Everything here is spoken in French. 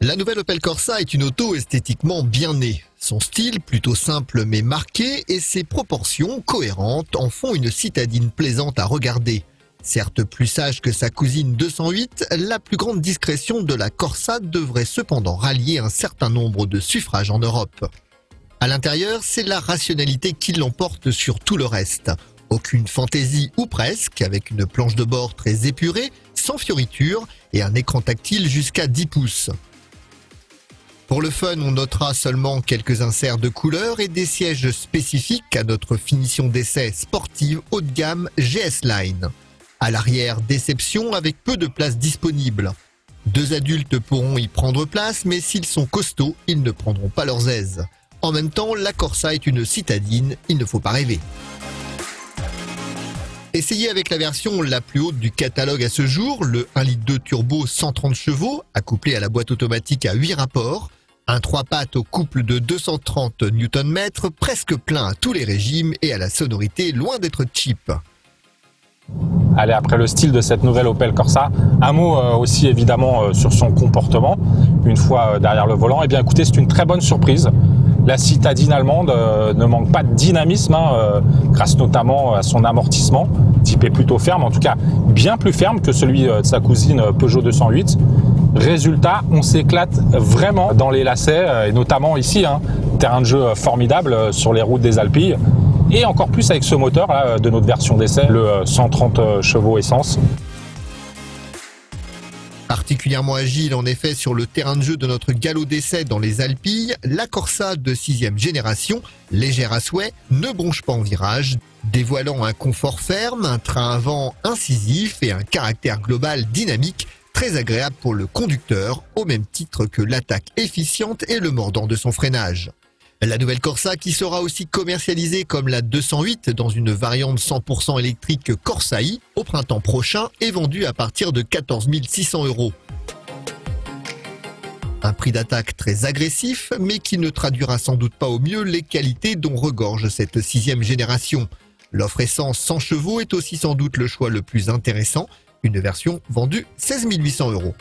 La nouvelle Opel Corsa est une auto esthétiquement bien née. Son style, plutôt simple mais marqué, et ses proportions cohérentes en font une citadine plaisante à regarder. Certes plus sage que sa cousine 208, la plus grande discrétion de la Corsa devrait cependant rallier un certain nombre de suffrages en Europe. À l'intérieur, c'est la rationalité qui l'emporte sur tout le reste. Aucune fantaisie ou presque, avec une planche de bord très épurée, sans fioritures et un écran tactile jusqu'à 10 pouces. Pour le fun, on notera seulement quelques inserts de couleurs et des sièges spécifiques à notre finition d'essai sportive haut de gamme GS Line. À l'arrière, déception avec peu de place disponible. Deux adultes pourront y prendre place, mais s'ils sont costauds, ils ne prendront pas leurs aises. En même temps, la Corsa est une citadine, il ne faut pas rêver. Essayez avec la version la plus haute du catalogue à ce jour, le 1 litre 2 turbo 130 chevaux, accouplé à la boîte automatique à 8 rapports. Un 3 pattes au couple de 230 Nm, presque plein à tous les régimes et à la sonorité loin d'être cheap. Allez, après le style de cette nouvelle Opel Corsa, un mot euh, aussi évidemment euh, sur son comportement une fois euh, derrière le volant. Eh bien écoutez, c'est une très bonne surprise. La citadine allemande ne manque pas de dynamisme, hein, grâce notamment à son amortissement, est plutôt ferme, en tout cas bien plus ferme que celui de sa cousine Peugeot 208. Résultat, on s'éclate vraiment dans les lacets, et notamment ici, hein, terrain de jeu formidable sur les routes des Alpilles et encore plus avec ce moteur de notre version d'essai, le 130 chevaux essence. Particulièrement agile en effet sur le terrain de jeu de notre galop d'essai dans les Alpilles, la Corsa de 6 génération, légère à souhait, ne bronche pas en virage, dévoilant un confort ferme, un train avant incisif et un caractère global dynamique très agréable pour le conducteur, au même titre que l'attaque efficiente et le mordant de son freinage. La nouvelle Corsa qui sera aussi commercialisée comme la 208 dans une variante 100% électrique Corsa au printemps prochain est vendue à partir de 14 600 euros. Un prix d'attaque très agressif, mais qui ne traduira sans doute pas au mieux les qualités dont regorge cette sixième génération. L'offre essence 100 chevaux est aussi sans doute le choix le plus intéressant, une version vendue 16 800 euros.